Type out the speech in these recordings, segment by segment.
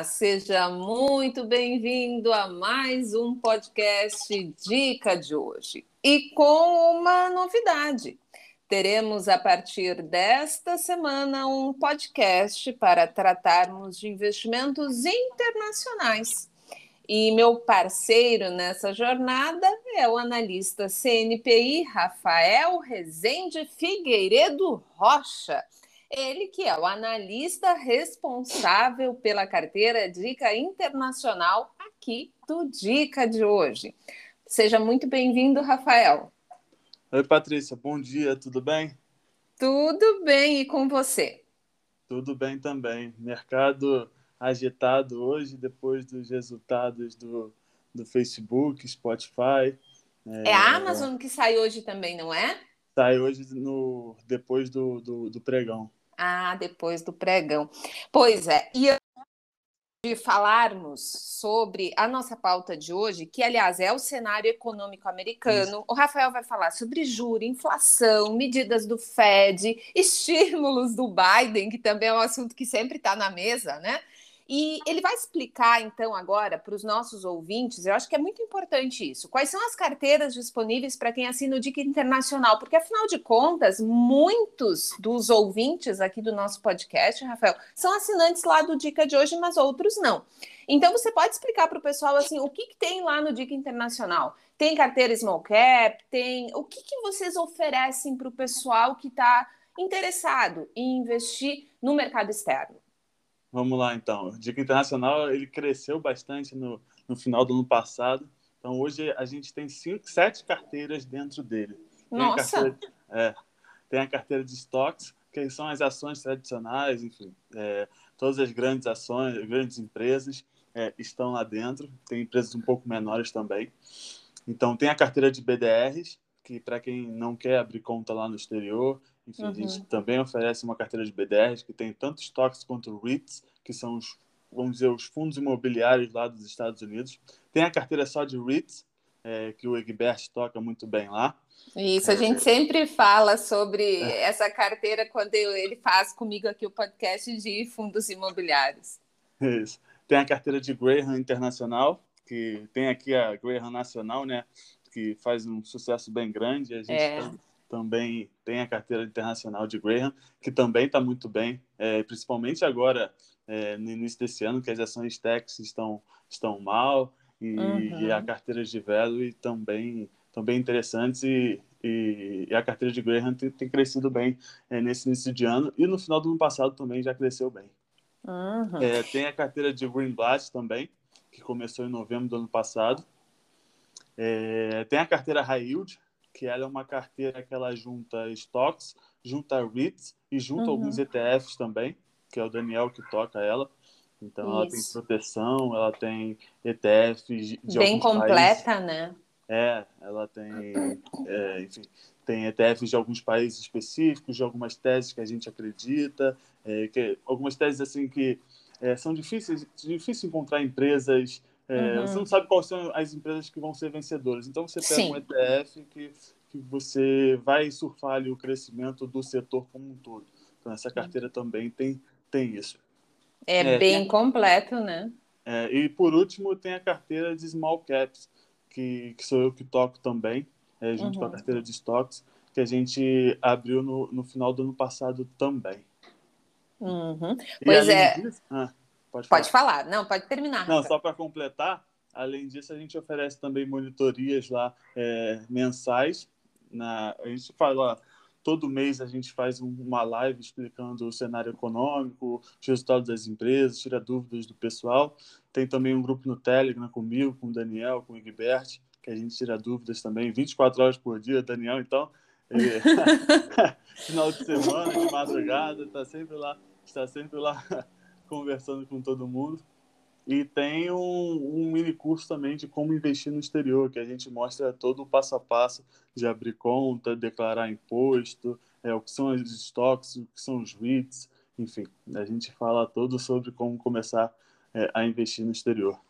seja muito bem-vindo a mais um podcast Dica de hoje. E com uma novidade. Teremos a partir desta semana um podcast para tratarmos de investimentos internacionais. E meu parceiro nessa jornada é o analista CNPI Rafael Rezende Figueiredo Rocha. Ele que é o analista responsável pela carteira Dica Internacional aqui do Dica de hoje. Seja muito bem-vindo, Rafael. Oi, Patrícia, bom dia, tudo bem? Tudo bem, e com você? Tudo bem também. Mercado agitado hoje, depois dos resultados do, do Facebook, Spotify. É, é a Amazon que sai hoje também, não é? Sai hoje no, depois do, do, do pregão. Ah, depois do pregão. Pois é, e de falarmos sobre a nossa pauta de hoje, que aliás é o cenário econômico americano. Isso. O Rafael vai falar sobre juros, inflação, medidas do Fed, estímulos do Biden, que também é um assunto que sempre está na mesa, né? E ele vai explicar, então, agora para os nossos ouvintes, eu acho que é muito importante isso. Quais são as carteiras disponíveis para quem assina o Dica Internacional? Porque, afinal de contas, muitos dos ouvintes aqui do nosso podcast, Rafael, são assinantes lá do Dica de hoje, mas outros não. Então, você pode explicar para o pessoal assim, o que, que, tem lá no Dica Internacional? Tem carteira small cap? Tem. O que, que vocês oferecem para o pessoal que está interessado em investir no mercado externo? Vamos lá, então. O Dica Internacional ele cresceu bastante no, no final do ano passado. Então, hoje a gente tem cinco, sete carteiras dentro dele. Nossa! Tem a carteira, é, tem a carteira de estoques, que são as ações tradicionais, enfim. É, todas as grandes ações, grandes empresas é, estão lá dentro. Tem empresas um pouco menores também. Então, tem a carteira de BDRs, que para quem não quer abrir conta lá no exterior, enfim, uhum. a gente uhum. também oferece uma carteira de BDRs que tem tanto estoques quanto REITs, que são os, vamos dizer, os fundos imobiliários lá dos Estados Unidos. Tem a carteira só de REITs, é, que o Egbert toca muito bem lá. Isso, a é, gente sempre fala sobre é. essa carteira quando ele faz comigo aqui o podcast de fundos imobiliários. Isso. Tem a carteira de Graham Internacional, que tem aqui a Graham Nacional, né? Que faz um sucesso bem grande. A gente é. tá também tem a carteira internacional de Graham, que também está muito bem, é, principalmente agora, é, no início desse ano, que as ações techs estão, estão mal, e, uhum. e a carteira de Value também, também interessantes, e, e, e, a carteira de Graham tem, tem crescido bem é, nesse início de ano, e no final do ano passado também já cresceu bem. Uhum. É, tem a carteira de Greenblatt também, que começou em novembro do ano passado. É, tem a carteira High Yield, que ela é uma carteira que ela junta stocks, junta REITs e junta uhum. alguns ETFs também, que é o Daniel que toca ela. Então Isso. ela tem proteção, ela tem ETFs de Bem completa, países. né? É, ela tem, é, enfim, tem ETFs de alguns países específicos, de algumas teses que a gente acredita, é, que algumas teses assim que é, são difíceis, difícil encontrar empresas é, uhum. Você não sabe quais são as empresas que vão ser vencedoras. Então você pega Sim. um ETF que, que você vai surfar ali o crescimento do setor como um todo. Então essa carteira uhum. também tem, tem isso. É, é bem tem, completo, né? É, e por último tem a carteira de small caps, que, que sou eu que toco também, é, junto uhum. com a uhum. carteira de stocks, que a gente abriu no, no final do ano passado também. Uhum. Pois é. Disso, ah, Pode falar. Pode falar. Não, pode terminar. Não, só para completar, além disso, a gente oferece também monitorias lá é, mensais. Na, a gente fala todo mês a gente faz uma live explicando o cenário econômico, os resultados das empresas, tira dúvidas do pessoal. Tem também um grupo no Telegram comigo, com o Daniel, com o Egbert, que a gente tira dúvidas também 24 horas por dia, Daniel, então, é, final de semana, de madrugada, está sempre lá, está sempre lá conversando com todo mundo. E tem um, um, mini curso também de como investir no exterior, que a gente mostra todo o passo a passo de abrir conta, declarar imposto, é, o que são os estoques, o que são os REITs, enfim, a gente fala todo sobre como começar é, a investir no exterior.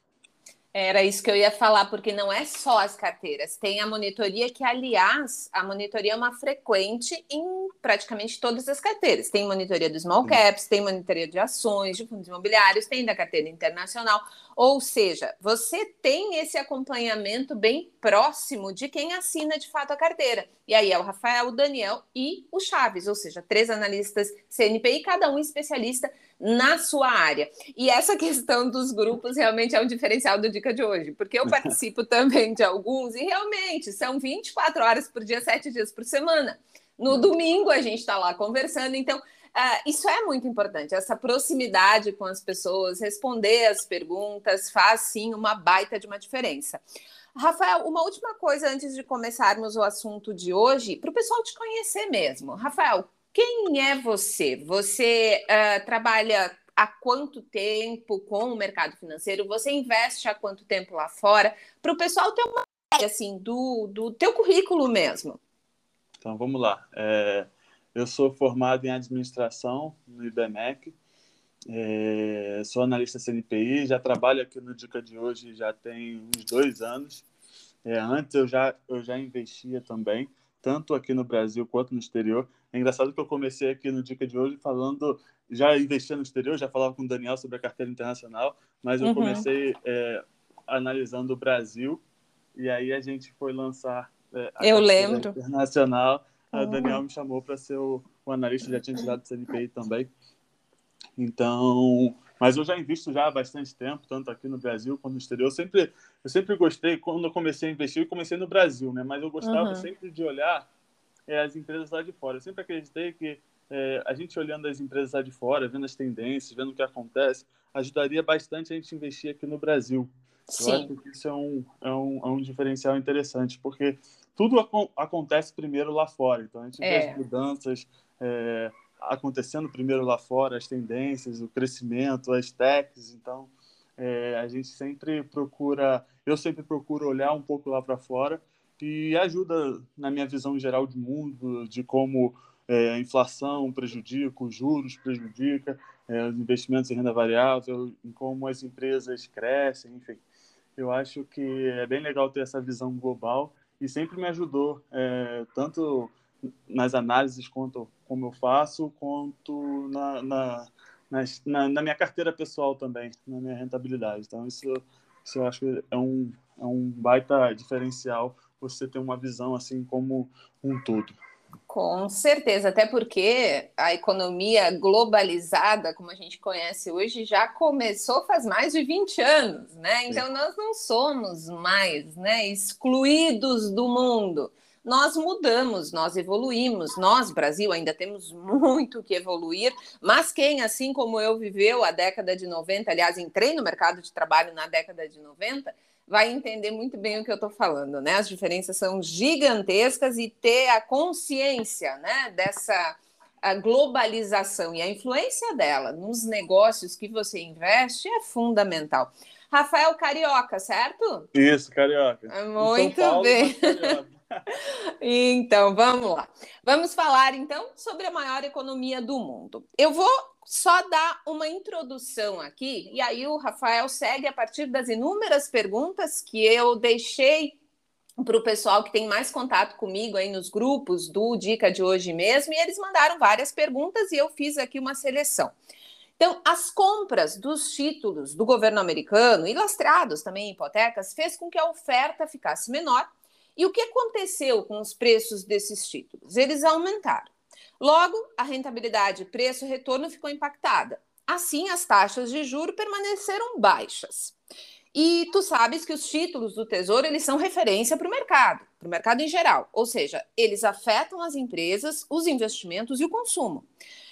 Era isso que eu ia falar, porque não é só as carteiras, tem a monitoria que, aliás, a monitoria é uma frequente em praticamente todas as carteiras. Tem monitoria do small caps, tem monitoria de ações, de fundos imobiliários, tem da carteira internacional. Ou seja, você tem esse acompanhamento bem próximo de quem assina de fato a carteira. E aí é o Rafael, o Daniel e o Chaves, ou seja, três analistas CNPI, cada um especialista na sua área. E essa questão dos grupos realmente é um diferencial do Dica de hoje, porque eu participo também de alguns e realmente são 24 horas por dia, 7 dias por semana. No domingo a gente está lá conversando, então Uh, isso é muito importante, essa proximidade com as pessoas, responder as perguntas faz sim uma baita de uma diferença. Rafael, uma última coisa antes de começarmos o assunto de hoje, para o pessoal te conhecer mesmo. Rafael, quem é você? Você uh, trabalha há quanto tempo com o mercado financeiro? Você investe há quanto tempo lá fora? Para o pessoal ter uma ideia assim, do, do teu currículo mesmo. Então, vamos lá. É... Eu sou formado em administração no IBMEC, é, sou analista CNPI, já trabalho aqui no Dica de hoje já tem uns dois anos. É, antes eu já, eu já investia também, tanto aqui no Brasil quanto no exterior. É engraçado que eu comecei aqui no Dica de hoje falando, já investia no exterior, já falava com o Daniel sobre a carteira internacional, mas eu uhum. comecei é, analisando o Brasil e aí a gente foi lançar é, a eu lembro. internacional o Daniel me chamou para ser o, o, analista, já tinha tirado do CNPI também. Então, mas eu já invisto já há bastante tempo, tanto aqui no Brasil quanto no exterior. Eu sempre, eu sempre gostei, quando eu comecei a investir, eu comecei no Brasil, né? Mas eu gostava uhum. sempre de olhar é, as empresas lá de fora. Eu sempre acreditei que é, a gente olhando as empresas lá de fora, vendo as tendências, vendo o que acontece, ajudaria bastante a gente investir aqui no Brasil. Sim. Eu acho que isso é um, é um, é um diferencial interessante, porque tudo ac acontece primeiro lá fora. Então a gente é. vê as mudanças é, acontecendo primeiro lá fora, as tendências, o crescimento, as techs. Então é, a gente sempre procura, eu sempre procuro olhar um pouco lá para fora e ajuda na minha visão geral de mundo, de como é, a inflação prejudica, os juros prejudica, é, os investimentos em renda variável, em como as empresas crescem, enfim. Eu acho que é bem legal ter essa visão global e sempre me ajudou, é, tanto nas análises quanto como eu faço, quanto na, na, na, na, minha carteira pessoal também, na minha rentabilidade. Então, isso, isso eu acho que é um, é um baita diferencial você ter uma visão assim como um todo. Com certeza, até porque a economia globalizada, como a gente conhece hoje, já começou faz mais de 20 anos, né? Então Sim. nós não somos mais né, excluídos do mundo. Nós mudamos, nós evoluímos. Nós, Brasil, ainda temos muito que evoluir, mas quem, assim como eu, viveu a década de 90, aliás, entrei no mercado de trabalho na década de 90, vai entender muito bem o que eu estou falando, né? As diferenças são gigantescas e ter a consciência, né, dessa a globalização e a influência dela nos negócios que você investe é fundamental. Rafael Carioca, certo? Isso, Carioca. Muito Paulo, bem. então, vamos lá. Vamos falar então sobre a maior economia do mundo. Eu vou só dar uma introdução aqui, e aí o Rafael segue a partir das inúmeras perguntas que eu deixei para o pessoal que tem mais contato comigo aí nos grupos do Dica de hoje mesmo, e eles mandaram várias perguntas e eu fiz aqui uma seleção. Então, as compras dos títulos do governo americano lastreados também em hipotecas fez com que a oferta ficasse menor. E o que aconteceu com os preços desses títulos? Eles aumentaram. Logo, a rentabilidade preço-retorno ficou impactada. Assim, as taxas de juro permaneceram baixas. E tu sabes que os títulos do Tesouro eles são referência para o mercado, para o mercado em geral. Ou seja, eles afetam as empresas, os investimentos e o consumo.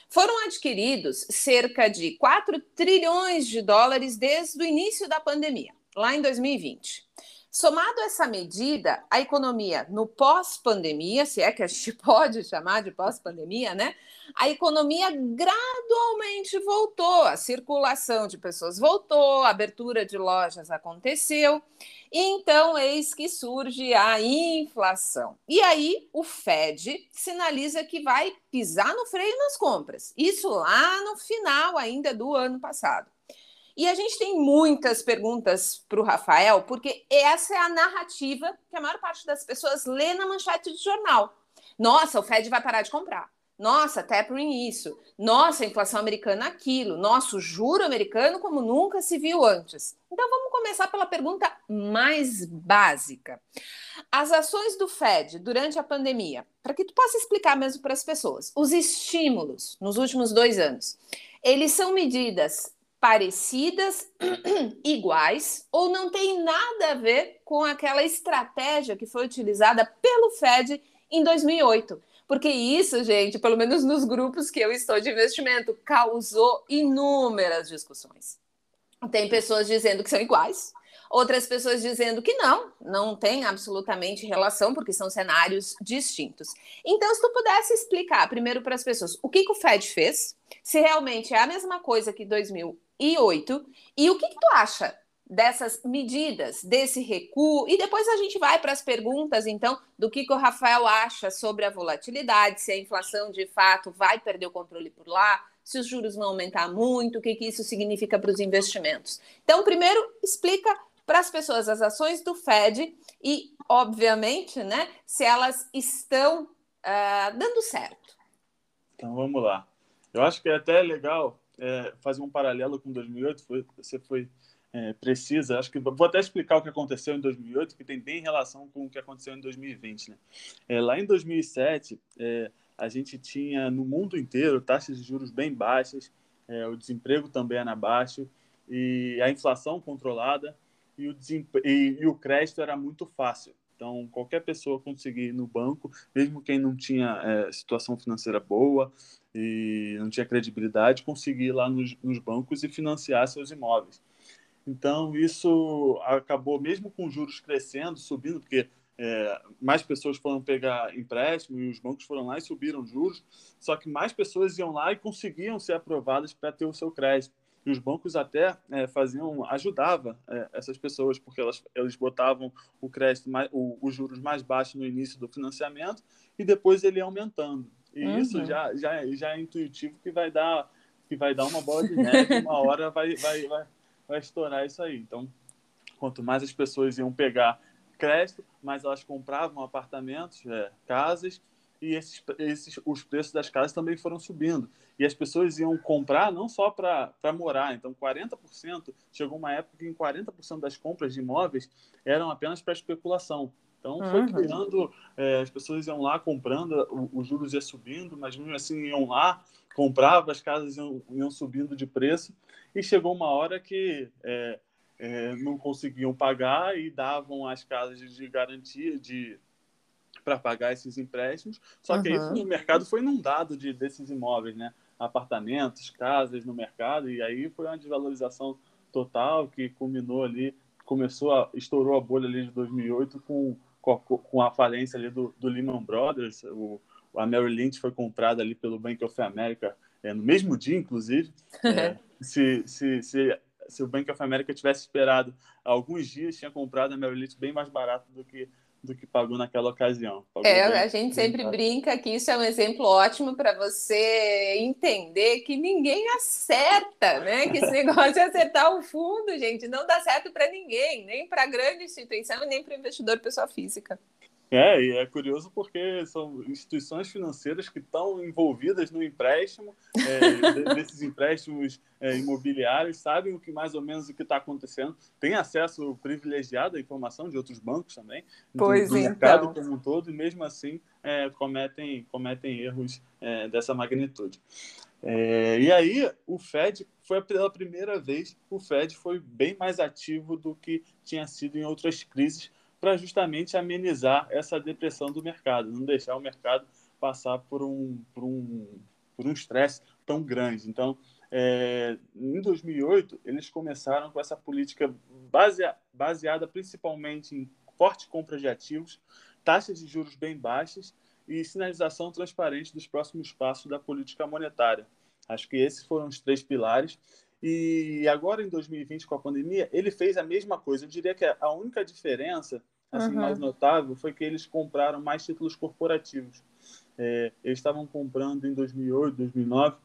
Foram adquiridos cerca de 4 trilhões de dólares desde o início da pandemia, lá em 2020. Somado a essa medida, a economia no pós-pandemia, se é que a gente pode chamar de pós-pandemia, né? A economia gradualmente voltou, a circulação de pessoas voltou, a abertura de lojas aconteceu. Então, eis que surge a inflação. E aí, o Fed sinaliza que vai pisar no freio nas compras. Isso lá no final ainda do ano passado. E a gente tem muitas perguntas para o Rafael, porque essa é a narrativa que a maior parte das pessoas lê na manchete de jornal. Nossa, o Fed vai parar de comprar. Nossa, tapering isso. Nossa, inflação americana aquilo. Nosso juro americano como nunca se viu antes. Então vamos começar pela pergunta mais básica. As ações do Fed durante a pandemia, para que tu possa explicar mesmo para as pessoas, os estímulos nos últimos dois anos, eles são medidas parecidas, iguais, ou não tem nada a ver com aquela estratégia que foi utilizada pelo Fed em 2008? Porque isso, gente, pelo menos nos grupos que eu estou de investimento, causou inúmeras discussões. Tem pessoas dizendo que são iguais, outras pessoas dizendo que não, não tem absolutamente relação, porque são cenários distintos. Então, se tu pudesse explicar primeiro para as pessoas o que, que, o Fed fez, se realmente é a mesma coisa que 2008, e o que, que tu acha dessas medidas, desse recuo, e depois a gente vai para as perguntas, então, do que, que o Rafael acha sobre a volatilidade, se a inflação de fato vai perder o controle por lá, se os juros vão aumentar muito, o que, que isso significa para os investimentos. Então, primeiro, explica para as pessoas as ações do Fed e, obviamente, né, se elas estão uh, dando certo. Então, vamos lá. Eu acho que é até legal é, fazer um paralelo com 2008, foi, você foi é, precisa. Acho que vou até explicar o que aconteceu em 2008, que tem bem relação com o que aconteceu em 2020. Né? É, lá em 2007, é, a gente tinha no mundo inteiro taxas de juros bem baixas, é, o desemprego também era baixo, e a inflação controlada, e o, e, e o crédito era muito fácil. Então, qualquer pessoa conseguir ir no banco, mesmo quem não tinha é, situação financeira boa e não tinha credibilidade, conseguir ir lá nos, nos bancos e financiar seus imóveis. Então, isso acabou, mesmo com juros crescendo, subindo, porque é, mais pessoas foram pegar empréstimo e os bancos foram lá e subiram juros, só que mais pessoas iam lá e conseguiam ser aprovadas para ter o seu crédito. Os bancos até é, faziam, ajudava é, essas pessoas, porque elas, eles botavam o crédito, mais, o, os juros mais baixos no início do financiamento e depois ele ia aumentando. E uhum. isso já, já, já é intuitivo que vai dar que vai dar uma bola de neve, uma hora vai, vai, vai, vai estourar isso aí. Então, quanto mais as pessoas iam pegar crédito, mais elas compravam apartamentos, é, casas, e esses, esses, os preços das casas também foram subindo. E as pessoas iam comprar não só para morar, então 40%, chegou uma época em 40% das compras de imóveis eram apenas para especulação. Então foi uhum. criando, é, as pessoas iam lá comprando, os juros ia subindo, mas mesmo assim iam lá, compravam, as casas iam, iam subindo de preço, e chegou uma hora que é, é, não conseguiam pagar e davam as casas de garantia de para pagar esses empréstimos. Só uhum. que aí o mercado foi inundado de, desses imóveis, né? Apartamentos, casas no mercado, e aí foi uma desvalorização total que culminou ali, começou a, estourou a bolha ali de 2008 com, com, a, com a falência ali do, do Lehman Brothers. O, a Merrill Lynch foi comprada ali pelo Bank of America é, no mesmo dia, inclusive. É, se, se, se, se o Bank of America tivesse esperado alguns dias, tinha comprado a Merrill Lynch bem mais barato do que do que pagou naquela ocasião. Pagou é, a gente sempre brinca que isso é um exemplo ótimo para você entender que ninguém acerta, né? Que esse negócio de acertar o fundo, gente, não dá certo para ninguém, nem para grande instituição, nem para investidor pessoa física. É, e é curioso porque são instituições financeiras que estão envolvidas no empréstimo, é, desses empréstimos é, imobiliários, sabem o que mais ou menos o que está acontecendo, têm acesso privilegiado à informação de outros bancos também, pois do, do então. mercado como um todo, e mesmo assim é, cometem, cometem erros é, dessa magnitude. É, e aí o Fed foi pela primeira vez, o Fed foi bem mais ativo do que tinha sido em outras crises para justamente amenizar essa depressão do mercado, não deixar o mercado passar por um por um por um estresse tão grande. Então, é, em 2008 eles começaram com essa política basea, baseada principalmente em forte compra de ativos, taxas de juros bem baixas e sinalização transparente dos próximos passos da política monetária. Acho que esses foram os três pilares. E agora, em 2020, com a pandemia, ele fez a mesma coisa. Eu diria que a única diferença assim, uhum. mais notável foi que eles compraram mais títulos corporativos. É, eles estavam comprando em 2008, 2009,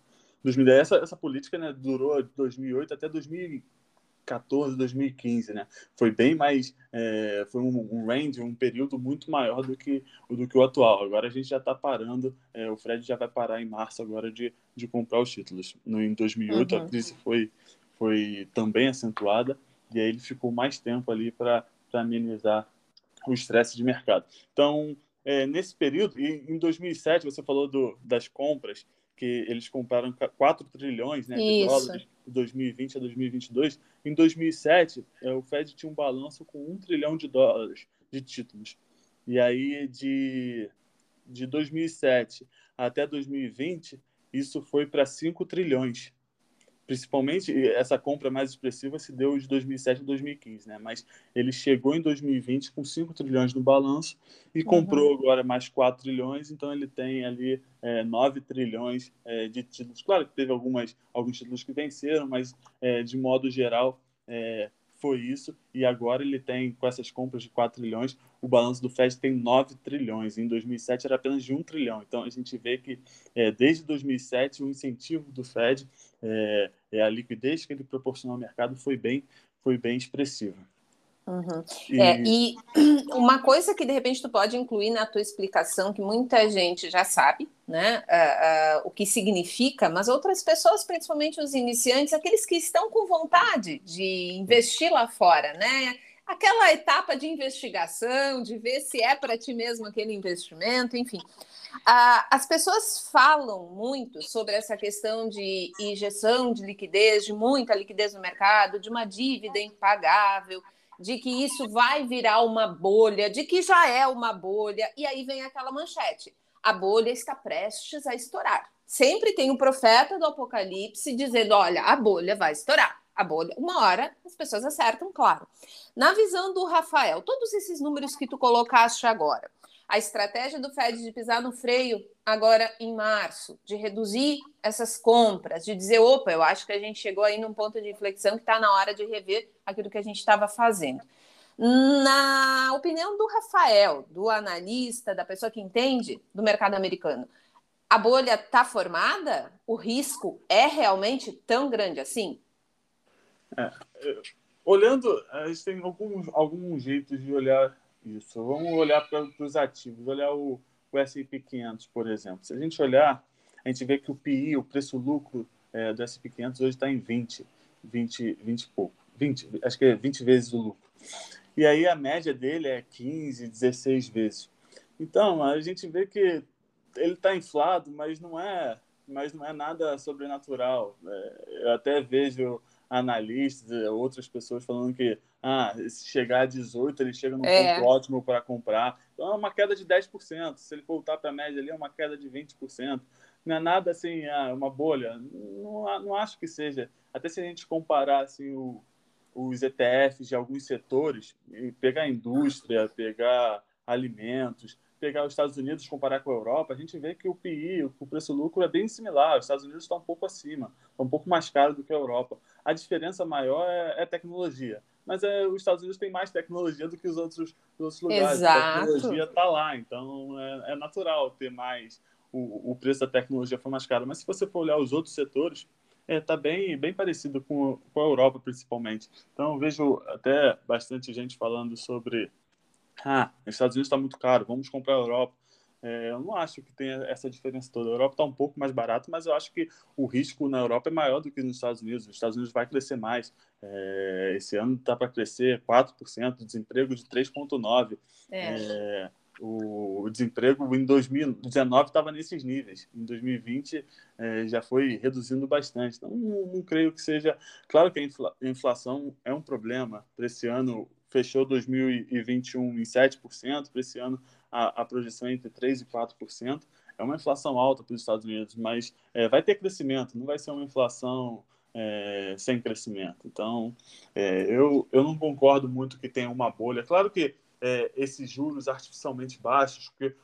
2010. Essa, essa política né, durou de 2008 até 2000, 2014, 2015, né? Foi bem mais, é, foi um, um, range, um período muito maior do que, do que o atual. Agora a gente já está parando, é, o Fred já vai parar em março agora de, de comprar os títulos. No, em 2008 uhum. a crise foi, foi também acentuada e aí ele ficou mais tempo ali para amenizar o estresse de mercado. Então, é, nesse período, e em 2007 você falou do, das compras, que eles compraram 4 trilhões né, de dólares de 2020 a 2022. Em 2007, é, o Fed tinha um balanço com 1 trilhão de dólares de títulos. E aí, de, de 2007 até 2020, isso foi para 5 trilhões principalmente essa compra mais expressiva se deu de 2007 a 2015, né? Mas ele chegou em 2020 com 5 trilhões no balanço e uhum. comprou agora mais 4 trilhões, então ele tem ali é, 9 trilhões é, de títulos. Claro que teve algumas, alguns títulos que venceram, mas é, de modo geral é, foi isso, e agora ele tem, com essas compras de 4 trilhões, o balanço do Fed tem 9 trilhões. Em 2007 era apenas de 1 trilhão. Então a gente vê que é, desde 2007 o incentivo do Fed, é, é, a liquidez que ele proporcionou ao mercado foi bem, foi bem expressiva. Uhum. E... É, e uma coisa que de repente tu pode incluir na tua explicação, que muita gente já sabe, né, uh, uh, o que significa, mas outras pessoas, principalmente os iniciantes, aqueles que estão com vontade de investir lá fora, né, aquela etapa de investigação, de ver se é para ti mesmo aquele investimento, enfim. Uh, as pessoas falam muito sobre essa questão de injeção de liquidez, de muita liquidez no mercado, de uma dívida impagável de que isso vai virar uma bolha, de que já é uma bolha, e aí vem aquela manchete: a bolha está prestes a estourar. Sempre tem um profeta do Apocalipse dizendo: olha, a bolha vai estourar. A bolha, uma hora as pessoas acertam, claro. Na visão do Rafael, todos esses números que tu colocaste agora, a estratégia do Fed de pisar no freio agora em março, de reduzir essas compras, de dizer, opa, eu acho que a gente chegou aí num ponto de inflexão que está na hora de rever aquilo que a gente estava fazendo. Na opinião do Rafael, do analista, da pessoa que entende do mercado americano, a bolha está formada? O risco é realmente tão grande assim? É, olhando, a gente tem alguns, alguns jeitos de olhar isso. Vamos olhar para os ativos, olhar o, o S&P 500, por exemplo. Se a gente olhar, a gente vê que o PI, o preço-lucro é, do S&P 500 hoje está em 20, 20, 20 e pouco. 20, acho que é 20 vezes o lucro. E aí a média dele é 15, 16 vezes. Então, a gente vê que ele está inflado, mas não é, mas não é nada sobrenatural. É, eu até vejo analistas, outras pessoas falando que ah, se chegar a 18, ele chega num é. ponto ótimo para comprar. Então é uma queda de 10%. Se ele voltar para a média ali, é uma queda de 20%. Não é nada assim, ah, uma bolha. Não, não acho que seja. Até se a gente comparar assim, o, os ETFs de alguns setores, pegar a indústria, pegar alimentos, pegar os Estados Unidos comparar com a Europa, a gente vê que o PI, o preço-lucro, é bem similar. Os Estados Unidos está um pouco acima, está um pouco mais caro do que a Europa. A diferença maior é, é tecnologia. Mas é, os Estados Unidos têm mais tecnologia do que os outros, os outros lugares. Exato. A tecnologia está lá, então é, é, natural ter mais. O, o preço da tecnologia foi mais caro. Mas se você for olhar os outros setores, está é, tá bem, bem parecido com, com a Europa, principalmente. Então, eu vejo até bastante gente falando sobre ah, os Estados Unidos está muito caro, vamos comprar a Europa. É, eu não acho que tenha essa diferença toda. A Europa está um pouco mais barata, mas eu acho que o risco na Europa é maior do que nos Estados Unidos. Os Estados Unidos vai crescer mais. É, esse ano está para crescer 4%, desemprego de 3,9%. É. é. o desemprego em 2019 estava nesses níveis. Em 2020 é, já foi reduzindo bastante. Então, não, não creio que seja. Claro que a inflação é um problema. Para esse ano, fechou 2021 em 7%, para esse ano a, a, projeção é entre 3% e 4%. É uma inflação alta para os Estados Unidos, mas é, vai ter crescimento, não vai ser uma inflação é, sem crescimento. Então, é, eu, eu não concordo muito que tenha uma bolha. Claro que é, esses juros artificialmente baixos, porque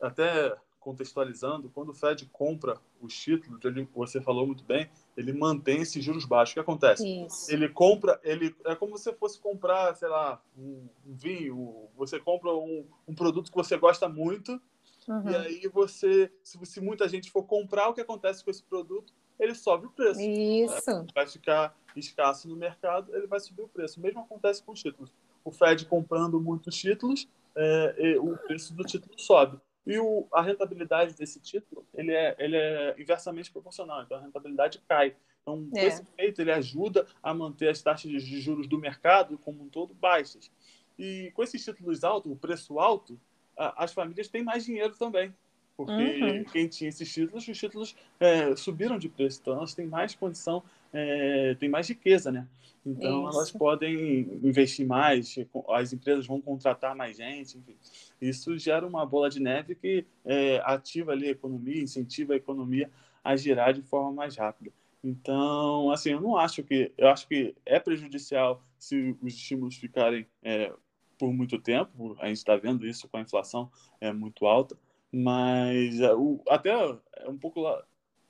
até contextualizando, quando o Fed compra os títulos, ele, você falou muito bem, ele mantém esses juros baixos. O que acontece? Isso. Ele compra, ele é como se você fosse comprar, sei lá, um, vinho, você compra um, um, produto que você gosta muito, uhum. e aí você, se, se, muita gente for comprar, o que acontece com esse produto? Ele sobe o preço. Isso. Vai ficar escasso no mercado, ele vai subir o preço. O mesmo acontece com títulos. O Fed comprando muitos títulos, é, o preço do título sobe. E o, a rentabilidade desse título ele é, ele é inversamente proporcional, então a rentabilidade cai. Então, é. esse efeito ele ajuda a manter as taxas de juros do mercado como um todo baixas. E com esses títulos altos, o preço alto, as famílias têm mais dinheiro também. Porque uhum. quem tinha esses títulos, os títulos é, subiram de preço. Então, elas têm mais condição, é, têm mais riqueza, né? Então, Isso. elas podem investir mais, as empresas vão contratar mais gente, enfim. Isso gera uma bola de neve que é, ativa ali a economia, incentiva a economia a girar de forma mais rápida. Então, assim, eu não acho que... Eu acho que é prejudicial se os estímulos ficarem é, por muito tempo. A gente está vendo isso com a inflação é muito alta. Mas é, o, até é um pouco lá,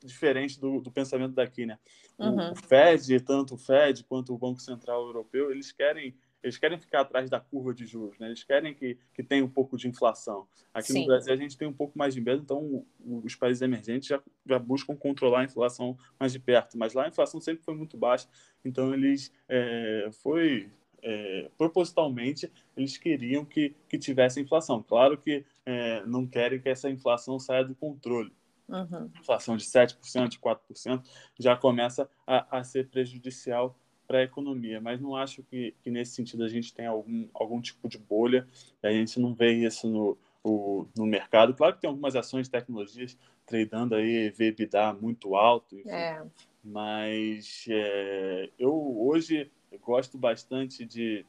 diferente do, do, pensamento daqui, né? Uhum. O, Fed, tanto o Fed quanto o Banco Central Europeu, eles querem eles querem ficar atrás da curva de juros, né? Eles querem que, que tenha um pouco de inflação. Aqui Sim. no Brasil a gente tem um pouco mais de medo, então os países emergentes já, já buscam controlar a inflação mais de perto. Mas lá a inflação sempre foi muito baixa, então eles é, foi é, propositalmente eles queriam que, que tivesse inflação. Claro que é, não querem que essa inflação saia do controle. Uhum. Inflação de 7%, de 4%, já começa a, a ser prejudicial para a economia, mas não acho que, que, nesse sentido a gente tem algum, algum tipo de bolha, a gente não vê isso no, o, no mercado. Claro que tem algumas ações de tecnologias tradando aí EBITDA muito alto, enfim, é. mas é, eu hoje eu gosto bastante de,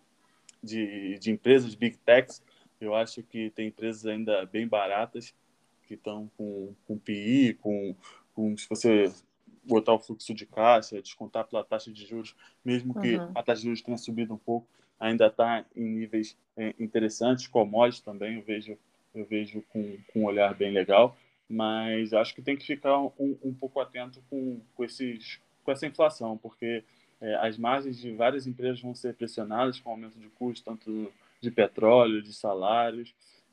de, de empresas big techs. Eu acho que tem empresas ainda bem baratas que estão com, com PI, com, com se você botar o fluxo de caixa, descontar pela taxa de juros, mesmo que uhum. a taxa de juros tenha subido um pouco, ainda está em níveis é, interessantes. Commodities também eu vejo, eu vejo com, com um olhar bem legal, mas acho que tem que ficar um, um pouco atento com, com, esses, com essa inflação, porque é, as margens de várias empresas vão ser pressionadas com aumento de custos, tanto de petróleo, de salários.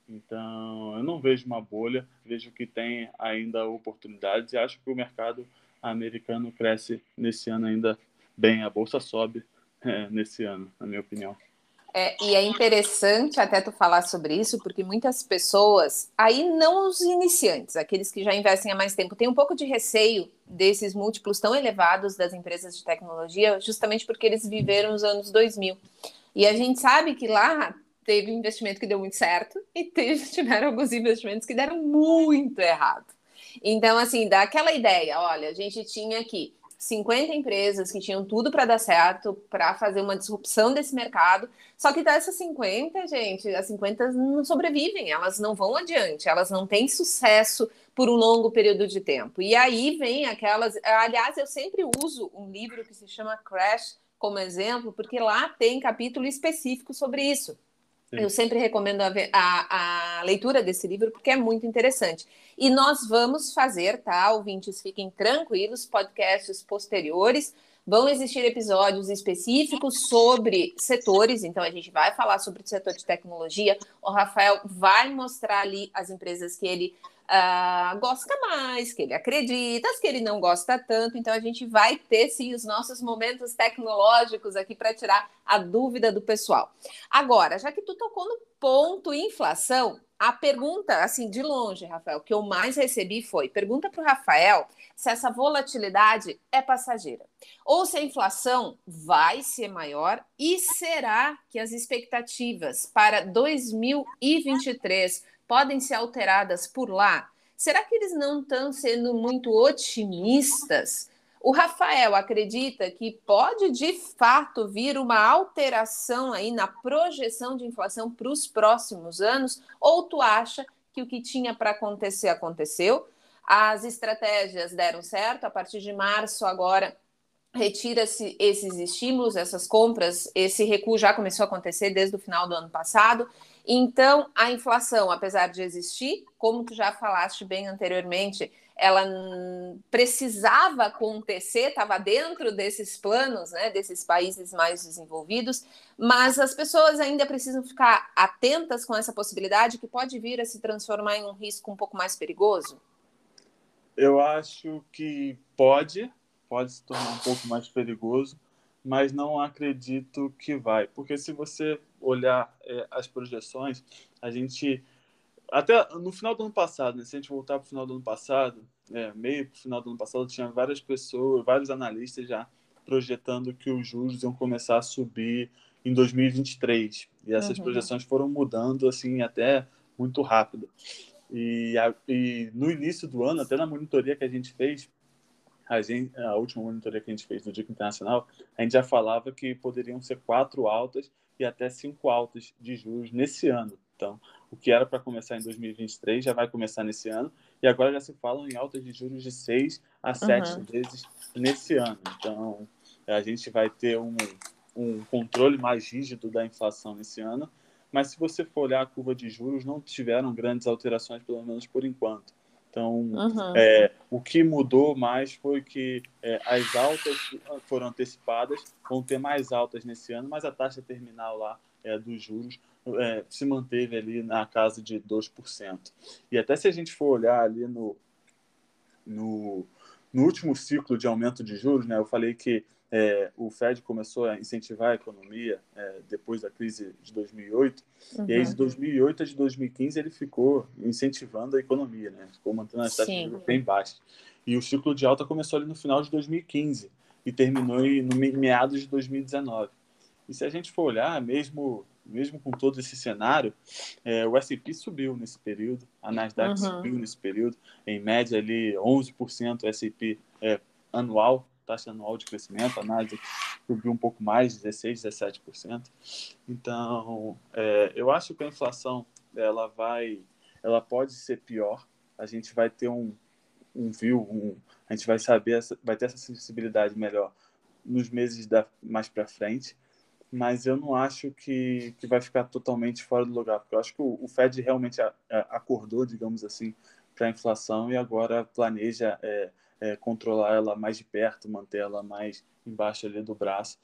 Então, eu não vejo uma bolha, vejo que tem ainda oportunidades e acho que o mercado americano cresce nesse ano ainda bem. A bolsa sobe é, nesse ano, na minha opinião. É, e é interessante até tu falar sobre isso, porque muitas pessoas, aí não os iniciantes, aqueles que já investem há mais tempo, têm um pouco de receio desses múltiplos tão elevados das empresas de tecnologia, justamente porque eles viveram os anos 2000. E a gente sabe que lá teve investimento que deu muito certo e teve, tiveram alguns investimentos que deram muito errado. Então, assim, dá aquela ideia, olha, a gente tinha aqui 50 empresas que tinham tudo para dar certo, para fazer uma disrupção desse mercado. Só que dessas 50, gente, as 50 não sobrevivem, elas não vão adiante, elas não têm sucesso por um longo período de tempo. E aí vem aquelas. Aliás, eu sempre uso um livro que se chama Crash como exemplo, porque lá tem capítulo específico sobre isso. Sim. Eu sempre recomendo a, a, a, leitura desse livro porque é muito interessante. E nós vamos fazer, tá? Ouvintes, fiquem tranquilos, podcasts posteriores. Vão existir episódios específicos sobre setores, então a gente vai falar sobre o setor de tecnologia. O Rafael vai mostrar ali as empresas que ele uh, gosta mais, que ele acredita, as que ele não gosta tanto. Então a gente vai ter sim os nossos momentos tecnológicos aqui para tirar a dúvida do pessoal. Agora, já que tu tocou no ponto inflação, a pergunta, assim, de longe, Rafael, que eu mais recebi foi: pergunta para o Rafael se essa volatilidade é passageira. Ou se a inflação vai ser maior e será que as expectativas para 2023 podem ser alteradas por lá? Será que eles não estão sendo muito otimistas? O Rafael acredita que pode de fato vir uma alteração aí na projeção de inflação para os próximos anos? Ou tu acha que o que tinha para acontecer aconteceu? As estratégias deram certo a partir de março agora retira-se esses estímulos, essas compras, esse recuo já começou a acontecer desde o final do ano passado. Então, a inflação, apesar de existir, como tu já falaste bem anteriormente, ela precisava acontecer, estava dentro desses planos, né, desses países mais desenvolvidos, mas as pessoas ainda precisam ficar atentas com essa possibilidade que pode vir a se transformar em um risco um pouco mais perigoso? Eu acho que pode, pode se tornar um pouco mais perigoso, mas não acredito que vai, porque se você olhar é, as projeções, a gente até no final do ano passado, né, se a gente voltar para o final do ano passado, é, meio para o final do ano passado, tinha várias pessoas, vários analistas já projetando que os juros iam começar a subir em 2023 e essas uhum. projeções foram mudando assim até muito rápido. E, a, e no início do ano, até na monitoria que a gente fez, a, gente, a última monitoria que a gente fez do Dico Internacional, a gente já falava que poderiam ser quatro altas e até cinco altas de juros nesse ano. Então, o que era para começar em 2023 já vai começar nesse ano. E agora já se falam em altas de juros de seis a sete uhum. vezes nesse ano. Então, a gente vai ter um, um controle mais rígido da inflação nesse ano. Mas se você for olhar a curva de juros, não tiveram grandes alterações, pelo menos por enquanto. Então, uhum. é, o que mudou mais foi que é, as altas foram antecipadas, vão ter mais altas nesse ano, mas a taxa terminal lá é, dos juros é, se manteve ali na casa de 2%. E até se a gente for olhar ali no, no, no último ciclo de aumento de juros, né, eu falei que é, o Fed começou a incentivar a economia é, depois da crise de 2008, uhum. e aí de 2008 a de 2015 ele ficou incentivando a economia, né? ficou mantendo as taxas de bem baixas. E o ciclo de alta começou ali no final de 2015 e terminou em, no meados de 2019. E se a gente for olhar, mesmo mesmo com todo esse cenário, é, o S&P subiu nesse período, a Nasdaq uhum. subiu nesse período, em média ali 11% S&P taxa anual de crescimento, a Nasdaq subiu um pouco mais, 16, 17%. Então, é, eu acho que a inflação ela vai, ela pode ser pior. A gente vai ter um, um view, um, a gente vai saber, vai ter essa sensibilidade melhor nos meses da, mais para frente. Mas eu não acho que, que vai ficar totalmente fora do lugar, porque eu acho que o, o Fed realmente a, a, acordou, digamos assim, para a inflação e agora planeja é, é, controlar ela mais de perto, manter ela mais embaixo ali do braço.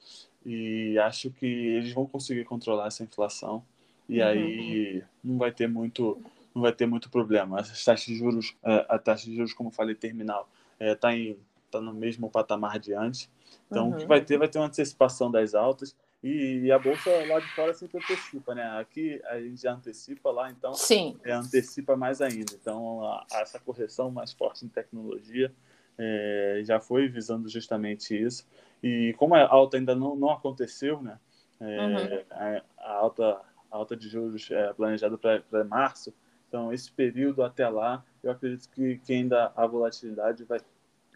E acho que eles vão conseguir controlar essa inflação e uhum. aí não vai ter muito não vai ter muito problema. As taxas de juros, é, a taxa de juros, como eu falei, terminal, está é, em tá no mesmo patamar de antes. Então, uhum. o que uhum. vai ter vai ter uma antecipação das altas e, e, a bolsa lá de fora sempre antecipa, né? Aqui a gente já antecipa lá, então Sim. É, antecipa mais ainda. Então, a, a essa correção mais forte em tecnologia é, já foi visando justamente isso. E como a alta ainda não, não aconteceu, né? É, uhum. a, a, alta, a alta de juros é planejada para março, então esse período até lá, eu acredito que, que ainda a volatilidade vai,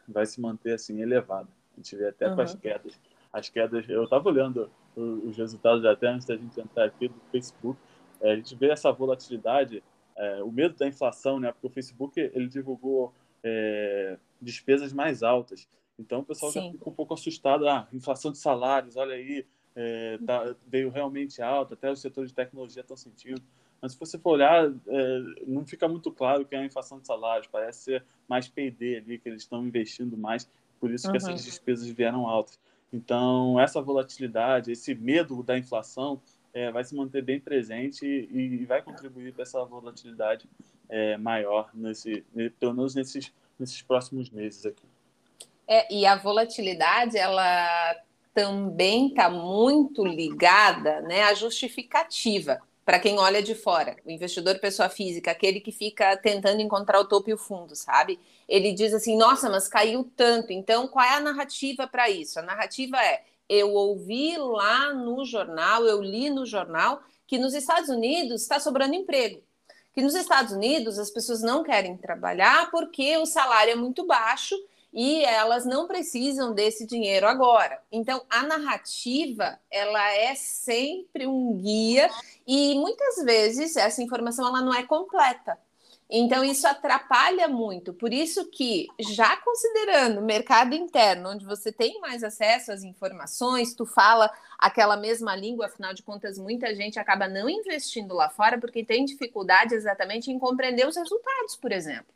vai se manter assim elevada. A gente vê até uhum. com as uhum. quedas. As quedas, eu estava olhando os resultados até antes da gente entrar aqui do Facebook, é, a gente vê essa volatilidade, é, o medo da inflação, né? Porque o Facebook ele divulgou é, despesas mais altas. Então o pessoal Sim. já fica um pouco assustado. Ah, inflação de salários, olha aí, é, tá, veio realmente alta, até os setores de tecnologia estão sentindo. Mas se você for olhar, é, não fica muito claro que é a inflação de salários, parece ser mais PD ali, que eles estão investindo mais, por isso uhum. que essas despesas vieram altas. Então, essa volatilidade, esse medo da inflação é, vai se manter bem presente e, e vai contribuir para essa volatilidade é, maior, nesse, pelo menos nesses, nesses próximos meses aqui. É, e a volatilidade, ela também está muito ligada né, à justificativa para quem olha de fora, o investidor pessoa física, aquele que fica tentando encontrar o topo e o fundo, sabe? Ele diz assim: nossa, mas caiu tanto, então qual é a narrativa para isso? A narrativa é: eu ouvi lá no jornal, eu li no jornal que nos Estados Unidos está sobrando emprego que nos Estados Unidos as pessoas não querem trabalhar porque o salário é muito baixo e elas não precisam desse dinheiro agora. Então, a narrativa, ela é sempre um guia e muitas vezes essa informação ela não é completa. Então, isso atrapalha muito. Por isso que, já considerando o mercado interno, onde você tem mais acesso às informações, tu fala aquela mesma língua, afinal de contas, muita gente acaba não investindo lá fora porque tem dificuldade exatamente em compreender os resultados, por exemplo.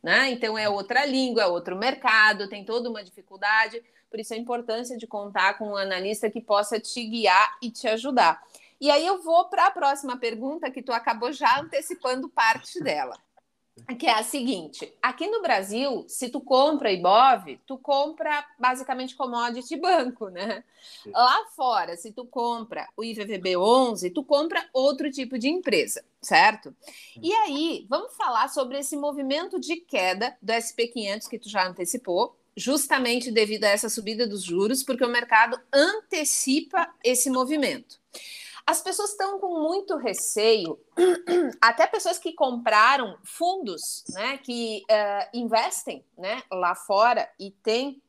Né? Então, é outra língua, é outro mercado, tem toda uma dificuldade. Por isso, a importância de contar com um analista que possa te guiar e te ajudar. E aí eu vou para a próxima pergunta, que tu acabou já antecipando parte dela. Que é a seguinte: aqui no Brasil, se tu compra Ibov, tu compra basicamente commodity banco, né? Lá fora, se tu compra o IVVB 11, tu compra outro tipo de empresa, certo? E aí, vamos falar sobre esse movimento de queda do SP500 que tu já antecipou, justamente devido a essa subida dos juros, porque o mercado antecipa esse movimento. As pessoas estão com muito receio, até pessoas que compraram fundos, né, que uh, investem, né, lá fora e têm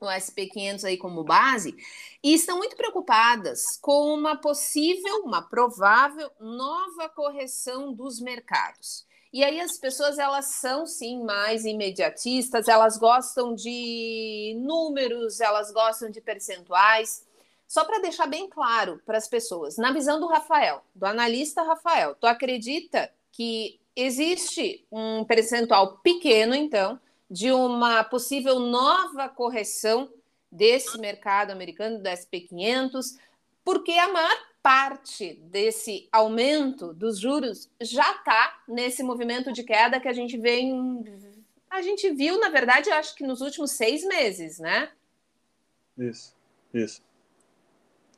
o SP500 aí como base, e estão muito preocupadas com uma possível, uma provável nova correção dos mercados. E aí as pessoas elas são sim mais imediatistas, elas gostam de números, elas gostam de percentuais. Só para deixar bem claro para as pessoas, na visão do Rafael, do analista Rafael, tu acredita que existe um percentual pequeno, então, de uma possível nova correção desse mercado americano, do SP500, porque a maior parte desse aumento dos juros já está nesse movimento de queda que a gente vem. A gente viu, na verdade, acho que nos últimos seis meses, né? Isso, isso.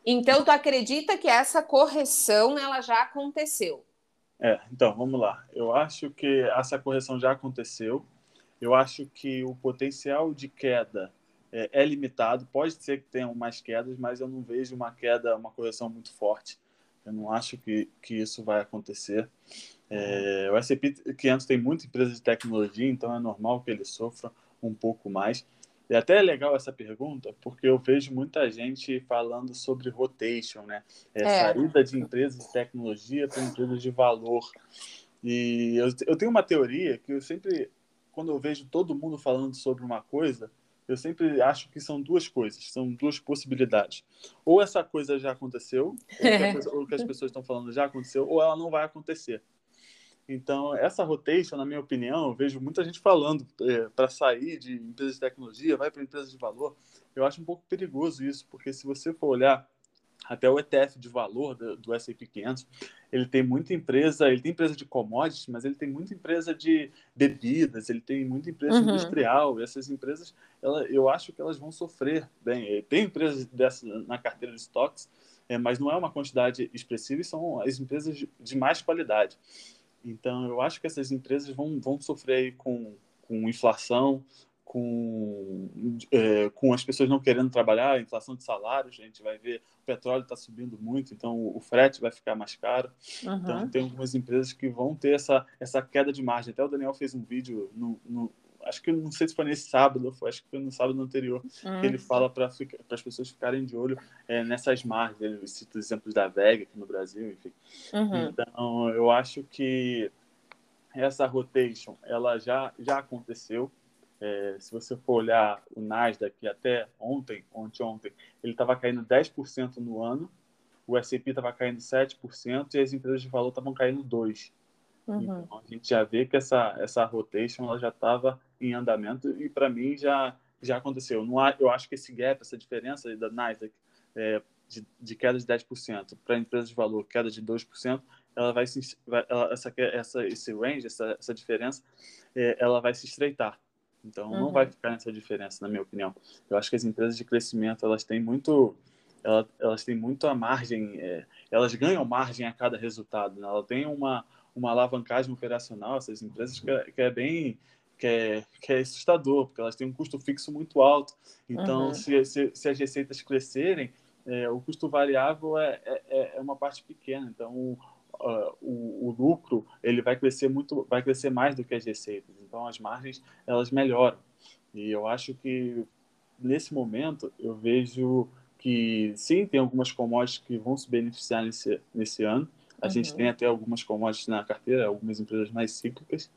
Então, tu acredita que essa correção ela já aconteceu? É, então, vamos lá. Eu acho que essa correção já aconteceu. Eu acho que o potencial de queda é, é limitado. Pode ser que tenham mais quedas, mas eu não vejo uma queda, uma correção muito forte. Eu não acho que, que isso vai acontecer. É, o S&P 500 tem muita empresa de tecnologia, então é normal que ele sofra um pouco mais. E até é legal essa pergunta, porque eu vejo muita gente falando sobre rotation, né? É, é. Saída de empresas de tecnologia para empresas de valor. E eu, eu tenho uma teoria que eu sempre, quando eu vejo todo mundo falando sobre uma coisa, eu sempre acho que são duas coisas, são duas possibilidades. Ou essa coisa já aconteceu, ou, que, coisa, ou que as pessoas estão falando já aconteceu, ou ela não vai acontecer. Então, essa rotation, na minha opinião, eu vejo muita gente falando é, para sair de empresas de tecnologia, vai para empresas de valor. Eu acho um pouco perigoso isso, porque se você for olhar até o ETF de valor do, do S&P 500, ele tem muita empresa, ele tem empresa de commodities, mas ele tem muita empresa de bebidas, ele tem muita empresa uhum. industrial. E essas empresas, ela, eu acho que elas vão sofrer bem. Tem empresas dessa na carteira de estoques, é, mas não é uma quantidade expressiva e são as empresas de, de mais qualidade. Então, eu acho que essas empresas vão, vão sofrer com, com inflação, com, é, com as pessoas não querendo trabalhar, inflação de salários, a gente vai ver o petróleo está subindo muito, então o, frete vai ficar mais caro. Uhum. Então, tem algumas empresas que vão ter essa, essa queda de margem. Até o Daniel fez um vídeo no, no acho que não sei se foi nesse sábado, foi, acho que foi no sábado anterior, uhum. que ele hum. fala para as pessoas ficarem de olho é, nessas margens. Ele cita os exemplos da VEG aqui no Brasil, enfim. Uhum. Então, eu acho que essa rotation, ela já, já aconteceu. É, se você for olhar o Nasdaq até ontem, ontem, ontem, ele estava caindo 10% no ano, o S&P estava caindo 7% e as empresas de valor estavam caindo 2%. Uhum. Então, a gente já vê que essa, essa rotation ela já estava em andamento e, para mim, já, já aconteceu. Não há, eu acho que esse gap, essa diferença da Nasdaq é, de, de queda de 10% para empresas de valor, queda de 2%, ela vai se, vai, ela, essa, essa, esse range, essa, essa diferença, é, ela vai se estreitar. Então, uhum. não vai ficar nessa diferença, na minha opinião. Eu acho que as empresas de crescimento, elas têm muito elas, elas têm muito a margem, é, elas ganham margem a cada resultado. Né? Ela tem uma, uma alavancagem operacional, essas empresas, que é, que é bem que é, que é assustador, porque elas têm um custo fixo muito alto. Então, uhum. se, se, se, as receitas crescerem, é, o custo variável é, é, é uma parte pequena. Então, o, uh, o, o, lucro ele vai crescer muito, vai crescer mais do que as receitas. Então, as margens elas melhoram. E eu acho que nesse momento eu vejo que sim, tem algumas commodities que vão se beneficiar nesse, nesse ano, a uhum. gente tem até algumas commodities na carteira, algumas empresas mais cíclicas,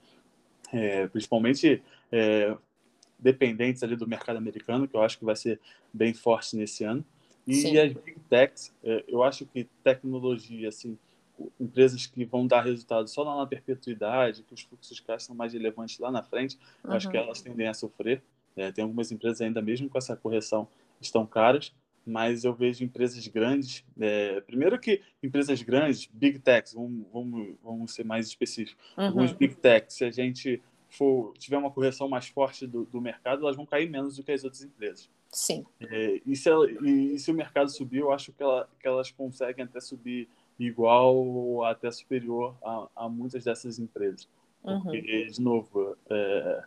é, principalmente é, dependentes ali do mercado americano, que eu acho que vai ser bem forte nesse ano. E Sim. as big techs, é, eu acho que tecnologia, assim, empresas que vão dar resultado só lá na perpetuidade, que os fluxos de caixa são mais relevantes lá na frente, uhum. acho que elas tendem a sofrer. É, tem algumas empresas ainda mesmo com essa correção estão caras, mas eu vejo empresas grandes. É, primeiro que empresas grandes, big techs, vamos, vamos, vamos ser mais específicos. Uhum. Alguns big techs, se a gente for tiver uma correção mais forte do, do mercado, elas vão cair menos do que as outras empresas. Sim. É, e, se ela, e, e, se o mercado subir, eu acho que, ela, que elas conseguem até subir igual ou até superior a, a muitas dessas empresas. Porque, uhum. de novo, é,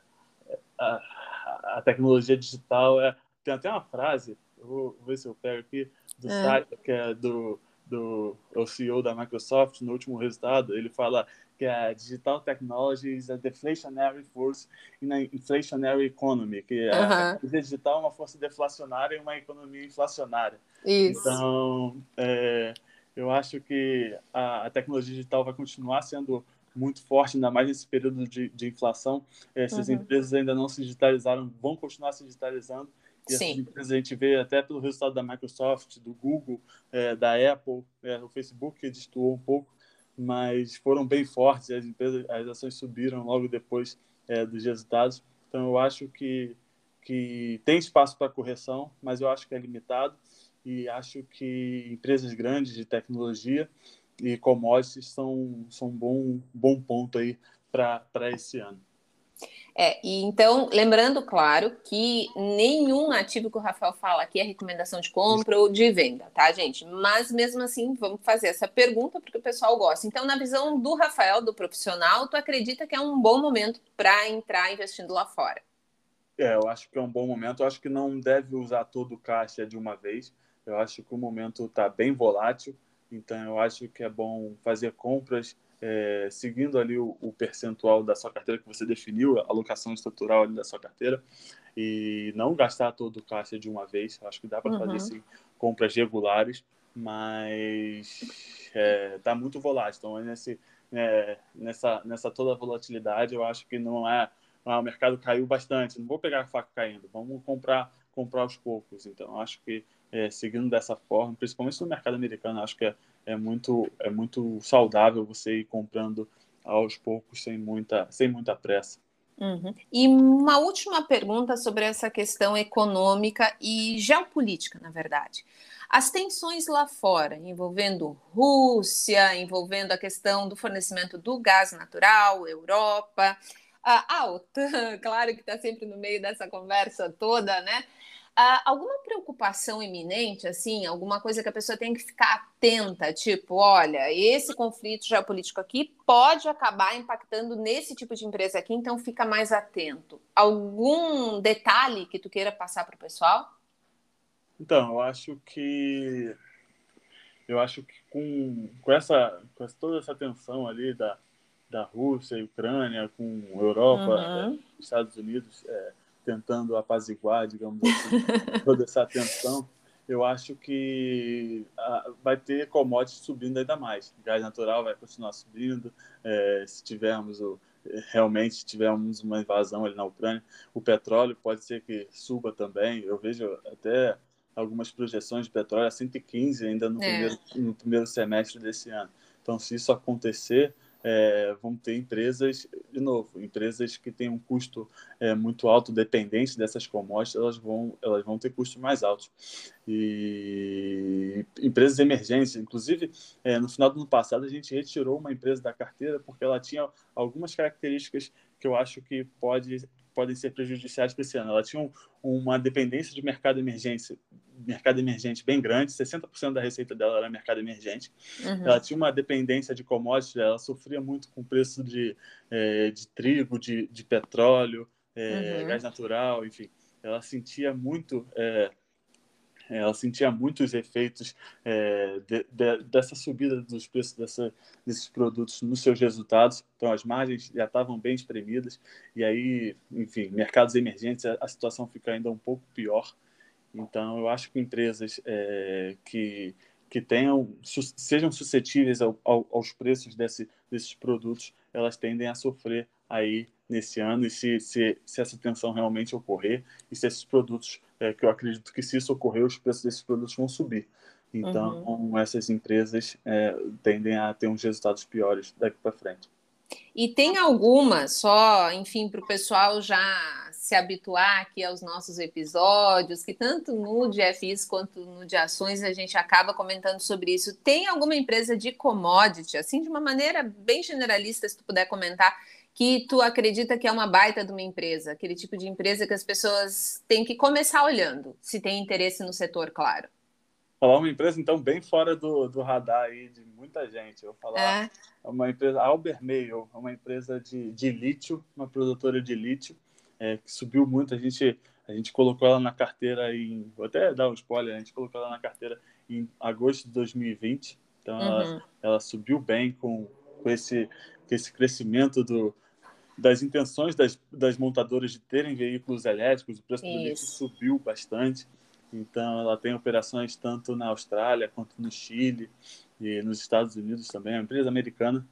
a, a tecnologia digital é. Tem até uma frase vou, ver se eu pego aqui, do é. site, que é do, do é o CEO da Microsoft, no último resultado, ele fala que a digital technology is a deflationary force in an inflationary economy, que a tecnologia digital é uma força deflacionária em uma economia inflacionária. Isso. Então, é, eu acho que a, a, tecnologia digital vai continuar sendo muito forte, ainda mais nesse período de, de inflação. Essas uhum. empresas ainda não se digitalizaram, vão continuar se digitalizando e empresas a gente vê até pelo resultado da Microsoft, do Google, é, da Apple, é, o Facebook destoou um pouco, mas foram bem fortes. As empresas, as ações subiram logo depois é, dos resultados. Então eu acho que que tem espaço para correção, mas eu acho que é limitado e acho que empresas grandes de tecnologia e commodities são são um bom bom ponto aí para esse ano. É, e então, lembrando, claro, que nenhum ativo que o Rafael fala aqui é recomendação de compra ou de venda, tá, gente? Mas mesmo assim, vamos fazer essa pergunta porque o pessoal gosta. Então, na visão do Rafael, do profissional, tu acredita que é um bom momento para entrar investindo lá fora? É, eu acho que é um bom momento. Eu acho que não deve usar todo o caixa de uma vez. Eu acho que o momento está bem volátil. Então, eu acho que é bom fazer compras é, seguindo ali o, o, percentual da sua carteira que você definiu, a alocação estrutural da sua carteira, e não gastar todo o caixa de uma vez. Acho que dá para uhum. fazer sim, compras regulares, mas é, tá muito volátil. Então, nesse, é, nessa, nessa toda volatilidade, eu acho que não é. Ah, o mercado caiu bastante, não vou pegar a faca caindo, vamos comprar comprar aos poucos. Então, acho que é, seguindo dessa forma, principalmente no mercado americano, acho que é, é, muito, é muito saudável você ir comprando aos poucos, sem muita, sem muita pressa. Uhum. E uma última pergunta sobre essa questão econômica e geopolítica, na verdade. As tensões lá fora, envolvendo Rússia, envolvendo a questão do fornecimento do gás natural, Europa, a, a OTAN, claro que está sempre no meio dessa conversa toda, né? Uh, alguma preocupação iminente, assim, alguma coisa que a pessoa tem que ficar atenta, tipo, olha, esse conflito geopolítico aqui pode acabar impactando nesse tipo de empresa aqui, então fica mais atento. Algum detalhe que tu queira passar para o pessoal? Então, eu acho que eu acho que com, com, essa, com toda essa tensão ali da, da Rússia e Ucrânia, com Europa, uhum. é, Estados Unidos, é, tentando apaziguar, digamos assim, toda essa tensão, eu acho que ah, vai ter commodities subindo ainda mais. O gás natural vai continuar subindo. É, se tivermos o, realmente tivermos uma invasão ali na Ucrânia, o petróleo pode ser que suba também. Eu vejo até algumas projeções de petróleo a 115 ainda no, é. primeiro, no primeiro semestre desse ano. Então, se isso acontecer, é, vão ter empresas, de novo, empresas que têm um custo é, muito alto, dependente dessas commodities, elas vão, elas vão ter custos mais altos. E empresas emergentes, inclusive, é, no final do ano passado, a gente retirou uma empresa da carteira porque ela tinha algumas características que eu acho que pode podem ser prejudiciais para esse ano. Ela tinha um, uma dependência de mercado emergente, mercado emergente bem grande, 60% da receita dela era mercado emergente. Uhum. Ela tinha uma dependência de commodities, ela sofria muito com o preço de, é, de trigo, de, de petróleo, é, uhum. gás natural, enfim. Ela sentia muito é, ela sentia muitos efeitos é, de, de, dessa subida dos preços dessa, desses produtos nos seus resultados. Então, as margens já estavam bem espremidas, e aí, enfim, mercados emergentes, a, a situação fica ainda um pouco pior. Então, eu acho que empresas é, que, que tenham, sejam suscetíveis ao, ao, aos preços desse, desses produtos, elas tendem a sofrer aí nesse ano e se, se, se essa tensão realmente ocorrer e se esses produtos é, que eu acredito que se isso ocorrer, os preços desses produtos vão subir. Então, uhum. essas empresas é, tendem a ter uns resultados piores daqui para frente. E tem alguma, só, enfim, para o pessoal já se habituar aqui aos nossos episódios, que tanto no DFIs quanto no de ações a gente acaba comentando sobre isso. Tem alguma empresa de commodity, assim, de uma maneira bem generalista, se tu puder comentar, que tu acredita que é uma baita de uma empresa, aquele tipo de empresa que as pessoas têm que começar olhando, se tem interesse no setor, claro. Falar uma empresa, então, bem fora do, do radar aí de muita gente. Eu vou falar é. é uma empresa, Albermail, é uma empresa de, de lítio, uma produtora de lítio, é, que subiu muito. A gente, a gente colocou ela na carteira em. Vou até dar um spoiler, a gente colocou ela na carteira em agosto de 2020. Então uhum. ela, ela subiu bem com, com, esse, com esse crescimento do, das intenções das, das montadoras de terem veículos elétricos. O preço Isso. do lítio subiu bastante. Então ela tem operações tanto na Austrália quanto no Chile e nos Estados Unidos também, é uma empresa americana.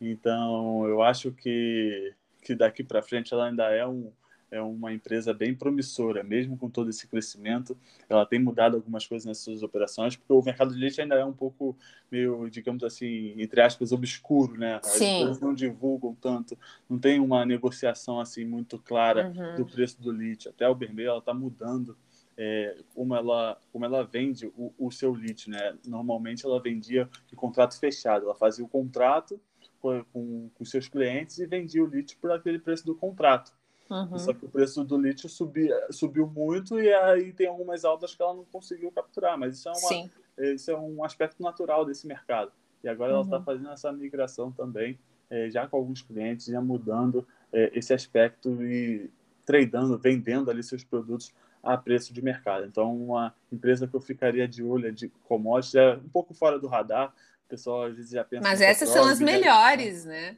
Então eu acho que que daqui para frente ela ainda é um é uma empresa bem promissora, mesmo com todo esse crescimento. Ela tem mudado algumas coisas nas suas operações, porque o mercado de leite ainda é um pouco meio, digamos assim, entre aspas, obscuro, né? As Sim. empresas não divulgam tanto, não tem uma negociação assim muito clara uhum. do preço do leite. Até o Bermejo ela está mudando é, como ela como ela vende o, o seu leite, né? Normalmente ela vendia de contrato fechado, ela fazia o contrato com, com, com seus clientes e vendia o leite por aquele preço do contrato. Uhum. Só que o preço do lítio subi, subiu muito e aí tem algumas altas que ela não conseguiu capturar. Mas isso é, uma, isso é um aspecto natural desse mercado. E agora ela está uhum. fazendo essa migração também, é, já com alguns clientes, já mudando é, esse aspecto e tradando, vendendo ali seus produtos a preço de mercado. Então, uma empresa que eu ficaria de olho é de commodities é um pouco fora do radar. O pessoal às vezes já pensa. Mas essas são as melhores, né?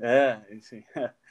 É, enfim. é,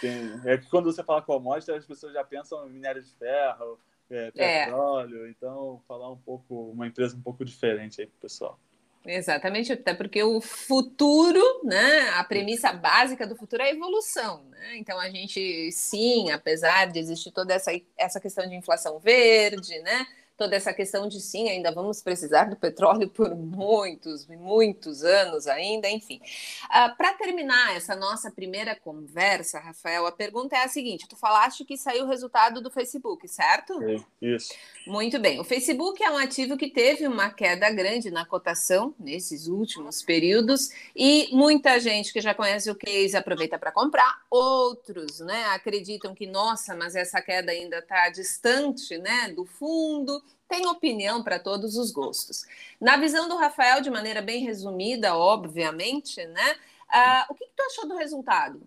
tem, é que quando você fala commodity, as pessoas já pensam em minério de ferro, é, é. petróleo. É. Então, falar um pouco, uma empresa um pouco diferente aí para o pessoal. Exatamente, até porque o futuro, né, a premissa básica do futuro é a evolução, né? Então a gente, sim, apesar de existir toda essa, essa questão de inflação verde, né? Toda essa questão de sim, ainda vamos precisar do petróleo por muitos, muitos anos ainda, enfim. Uh, Para terminar essa nossa primeira conversa, Rafael, a pergunta é a seguinte: tu falaste que saiu o resultado do Facebook, certo? É, isso. Muito bem. O Facebook é um ativo que teve uma queda grande na cotação nesses últimos períodos e muita gente que já conhece o case aproveita para comprar, outros, né, acreditam que nossa, mas essa queda ainda está distante, né, do fundo tem opinião para todos os gostos. Na visão do Rafael, de maneira bem resumida, obviamente, né? Uh, o que, que, tu achou do resultado?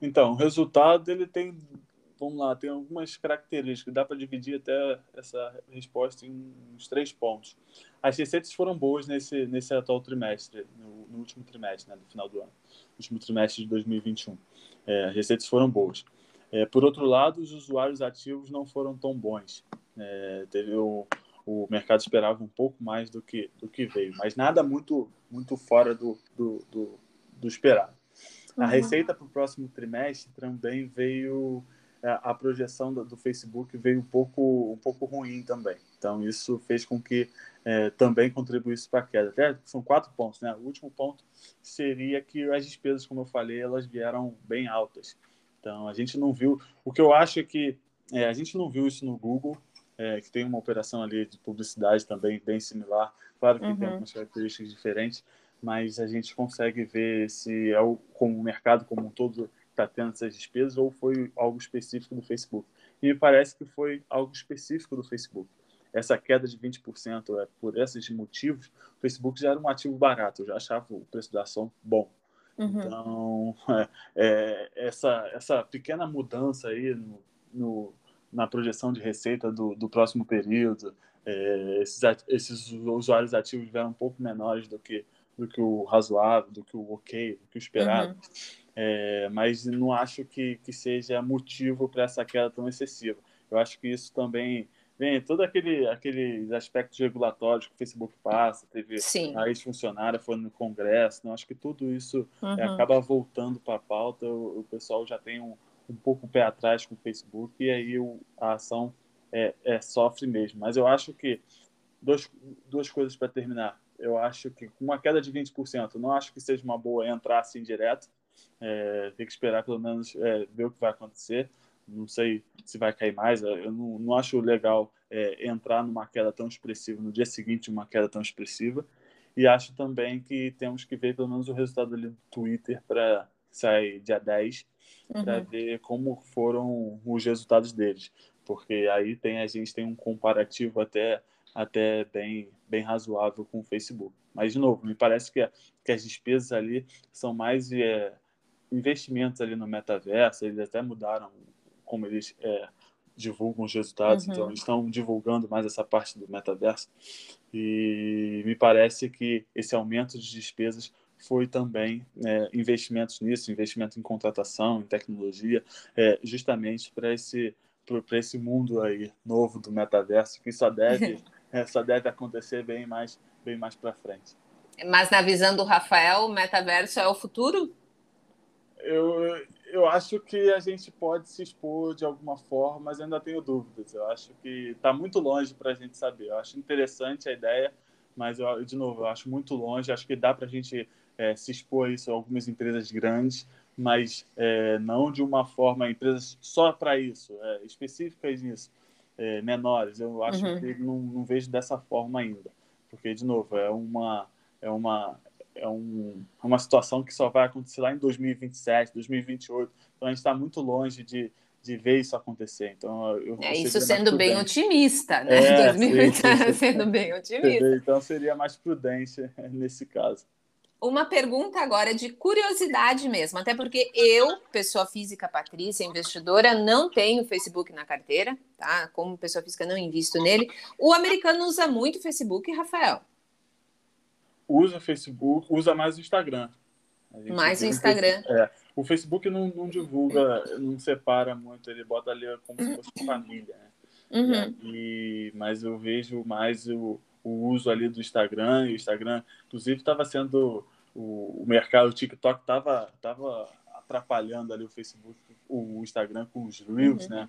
Então, o resultado ele tem, vamos lá, tem algumas características. Dá para dividir até essa resposta em uns três pontos. As receitas foram boas nesse nesse atual trimestre, no, no último trimestre, né, no final do ano, último trimestre de 2021. É, as receitas foram boas. É, por outro lado, os usuários ativos não foram tão bons. É, teve o, o mercado esperava um pouco mais do que, do que veio, mas nada muito, muito fora do, do, do, do esperado. Uhum. A receita para o próximo trimestre também veio é, a projeção do, do, Facebook veio um pouco um pouco ruim também. Então isso fez com que é, também contribuísse para a queda. Até são quatro pontos, né? O último ponto seria que as despesas, como eu falei, elas vieram bem altas. Então a gente não viu. O que eu acho é que é, a gente não viu isso no Google é, que tem uma operação ali de publicidade também bem similar. Claro que uhum. tem algumas características diferentes, mas a gente consegue ver se é o, como o mercado como um todo está tendo essas despesas ou foi algo específico do Facebook. E me parece que foi algo específico do Facebook. Essa queda de 20% é por esses motivos. O Facebook já era um ativo barato, eu já achava o preço da ação bom. Uhum. Então, é, é, essa, essa pequena mudança aí no, no na projeção de receita do, do próximo período. É, esses, esses usuários ativos vieram um pouco menores do que, do que o razoável, do que o ok, do que o esperado. Uhum. É, mas não acho que, que seja motivo para essa queda tão excessiva. Eu acho que isso também vem todo aquele aqueles aspectos regulatórios que o Facebook passa, teve Sim. a ex-funcionária foi no Congresso, não acho que tudo isso é, uhum. acaba voltando para a pauta, o, o, pessoal já tem um, um pouco o pé atrás com o Facebook e aí o, a ação é, é, sofre mesmo. Mas eu acho que dois, duas coisas para terminar. eu acho que com uma queda de 20%, não acho que seja uma boa entrar assim direto. É, tem que esperar pelo menos é, ver o que vai acontecer. Não sei se vai cair mais. Eu não, não acho legal é, entrar numa queda tão expressiva no dia seguinte, uma queda tão expressiva. E acho também que temos que ver pelo menos o resultado ali do Twitter para sair dia 10, uhum. para ver como foram os resultados deles. Porque aí tem a gente tem um comparativo até até bem, bem razoável com o Facebook. Mas, de novo, me parece que, que as despesas ali são mais é, investimentos ali no metaverso, eles até mudaram como eles é, divulgam os resultados, então uhum. então eles estão divulgando mais essa parte do metaverso. E me parece que esse aumento de despesas foi também é, investimentos nisso, investimento em contratação, em tecnologia, é, justamente para esse para esse mundo aí novo do metaverso que só deve é, só deve acontecer bem mais, bem mais para frente. Mas na visão do Rafael, o metaverso é o futuro? Eu, eu acho que a gente pode se expor de alguma forma, mas ainda tenho dúvidas. Eu acho que está muito longe para a gente saber. Eu acho interessante a ideia, mas, eu, de novo, eu acho muito longe. Acho que dá para a gente é, se expor a isso a algumas empresas grandes, mas é, não de uma forma, empresas só para isso, é, específicas nisso é, menores. Eu acho uhum. que não, não vejo dessa forma ainda, porque de novo é uma é uma é um, é uma situação que só vai acontecer lá em 2027, 2028. Então a gente está muito longe de, de ver isso acontecer. Então eu, é isso sendo bem otimista, né? É, 2027 sendo bem otimista. Então seria mais prudente nesse caso uma pergunta agora de curiosidade mesmo, até porque eu, pessoa física Patrícia, investidora, não tenho Facebook na carteira, tá? Como pessoa física não invisto nele. O americano usa muito Facebook, Rafael? Usa Facebook, usa mais o Instagram. Mais o Instagram. É, o Facebook não, não, divulga, não separa muito, ele bota ali como se fosse família, né? Uhum. E, mas eu vejo mais o, o uso ali do Instagram, e o Instagram, inclusive, estava sendo o, o mercado, o TikTok estava tava atrapalhando ali o Facebook, o Instagram com os Reels, uhum. né?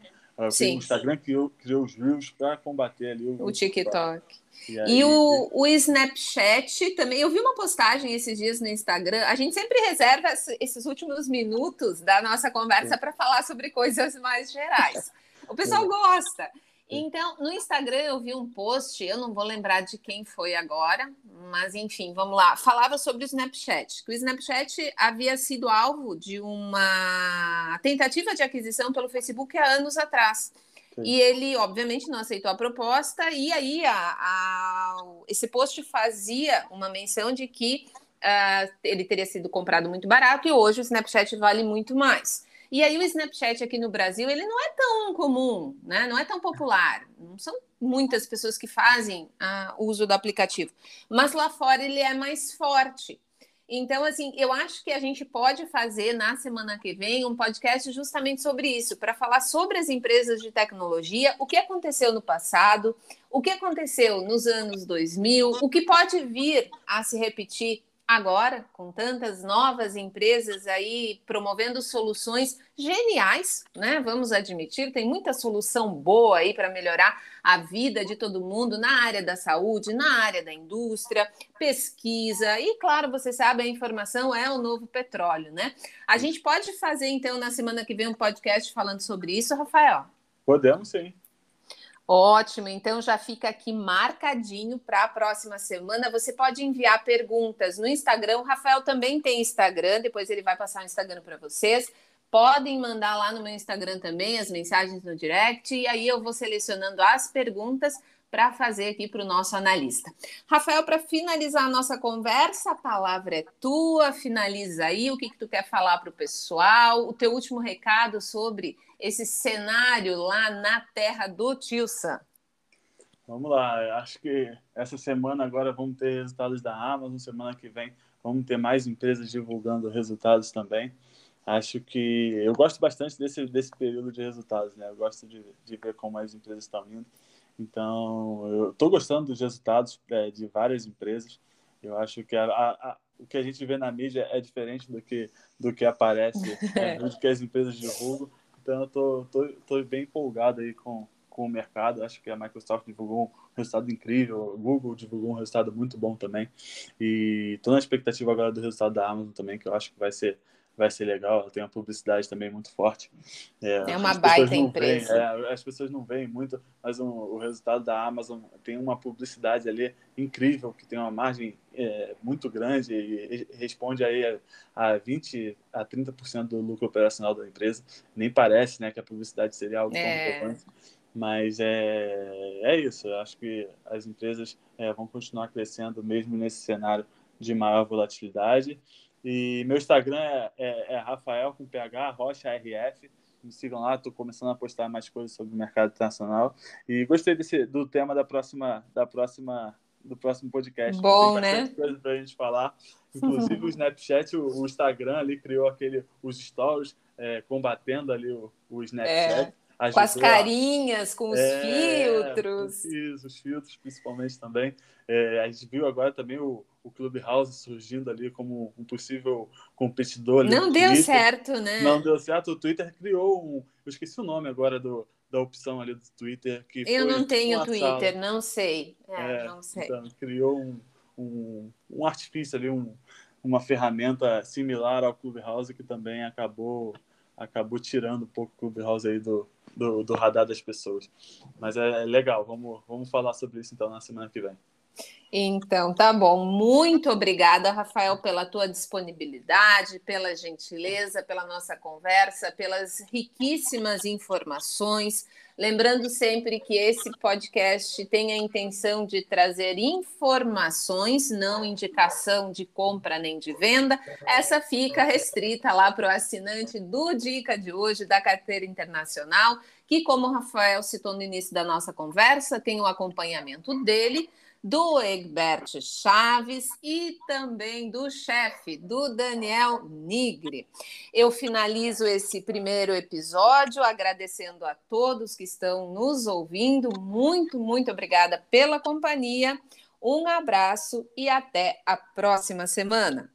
Sim. O Instagram criou, criou os Reels para combater ali o, o TikTok. E, aí... e, o, o Snapchat também. Eu vi uma postagem esses dias no Instagram. A gente sempre reserva esses últimos minutos da nossa conversa para falar sobre coisas mais gerais. O pessoal gosta. Então, no Instagram eu vi um post, eu não vou lembrar de quem foi agora, mas enfim, vamos lá. Falava sobre o Snapchat, que o Snapchat havia sido alvo de uma tentativa de aquisição pelo Facebook há anos atrás. Sim. E ele, obviamente, não aceitou a proposta, e aí a, a, esse post fazia uma menção de que uh, ele teria sido comprado muito barato e hoje o Snapchat vale muito mais. E aí o Snapchat aqui no Brasil, ele não é tão comum, né? Não é tão popular. Não são muitas pessoas que fazem ah, uso do aplicativo. Mas lá fora ele é mais forte. Então, assim, eu acho que a gente pode fazer na semana que vem um podcast justamente sobre isso, para falar sobre as empresas de tecnologia, o que aconteceu no passado, o que aconteceu nos anos 2000, o que pode vir a se repetir agora, com tantas novas empresas aí promovendo soluções geniais, né? Vamos admitir, tem muita solução boa aí para melhorar a vida de todo mundo na área da saúde, na área da indústria, pesquisa e, claro, você sabe, a informação é o novo petróleo, né? A gente pode fazer então na semana que vem um podcast falando sobre isso, Rafael? Podemos sim. Ótimo, então já fica aqui marcadinho para a próxima semana. Você pode enviar perguntas no Instagram. O Rafael também tem Instagram, depois ele vai passar o Instagram para vocês. Podem mandar lá no meu Instagram também as mensagens no direct, e aí eu vou selecionando as perguntas para fazer aqui para o nosso analista. Rafael, para finalizar a nossa conversa, a palavra é tua, finaliza aí o que, que tu quer falar para o pessoal, o teu último recado sobre esse cenário lá na terra do Tio Sam. Vamos lá, acho que essa semana agora vamos ter resultados da Amazon, semana que vem vamos ter mais empresas divulgando resultados também. Acho que eu gosto bastante desse, desse período de resultados, né? Eu gosto de, de ver como as empresas estão indo. Então, eu estou gostando dos resultados é, de várias empresas. Eu acho que a, a, o que a gente vê na mídia é diferente do que, do que aparece, é, do que as empresas divulgam. Então, eu tô, tô, tô bem empolgado aí com, com o mercado. Acho que a Microsoft divulgou um resultado incrível, o Google divulgou um resultado muito bom também. E estou na expectativa agora do resultado da Amazon também, que eu acho que vai ser vai ser legal. Ela tem uma publicidade também muito forte. É, é uma baita empresa. Veem, é, as pessoas não veem muito, mas um, o resultado da Amazon tem uma publicidade ali incrível, que tem uma margem é, muito grande e responde aí a, a 20 a 30% do lucro operacional da empresa. Nem parece né, que a publicidade seria algo tão é. relevante. Mas é, é isso, eu acho que as empresas é, vão continuar crescendo mesmo nesse cenário de maior volatilidade. E meu Instagram é, é, é Rafael com PH, Rocha RF. Me sigam lá, estou começando a postar mais coisas sobre o mercado internacional. E gostei desse, do tema da próxima, da próxima, do próximo podcast. Bom, Tem né? coisa para a gente falar. Inclusive o Snapchat, o, o, Instagram ali criou aquele, os stories é, combatendo ali o, o Snapchat. É. Ajudou com as carinhas, com os é, filtros. Isso, os filtros principalmente também. É, a gente viu agora também o, o Clubhouse surgindo ali como um possível competidor. Não deu Twitter. certo, né? Não deu certo. O Twitter criou um. Eu esqueci o nome agora do, da opção ali do Twitter. Que eu não tenho Twitter, sala. não sei. É, é, não sei. Então, criou um, um, um artifício ali, um, uma ferramenta similar ao Clubhouse que também acabou acabou tirando um pouco o Clubhouse aí do, do, do radar das pessoas. Mas é legal, vamos, vamos falar sobre isso então na semana que vem. Então, tá bom. Muito obrigada, Rafael, pela tua disponibilidade, pela gentileza, pela nossa conversa, pelas riquíssimas informações. Lembrando sempre que esse podcast tem a intenção de trazer informações, não indicação de compra nem de venda. Essa fica restrita lá para o assinante do Dica de hoje da carteira internacional, que, como o Rafael citou no início da nossa conversa, tem o acompanhamento dele do Egbert Chaves e também do chefe, do Daniel Nigre. Eu finalizo esse primeiro episódio agradecendo a todos que estão nos ouvindo. Muito, muito obrigada pela companhia. Um abraço e até a próxima semana.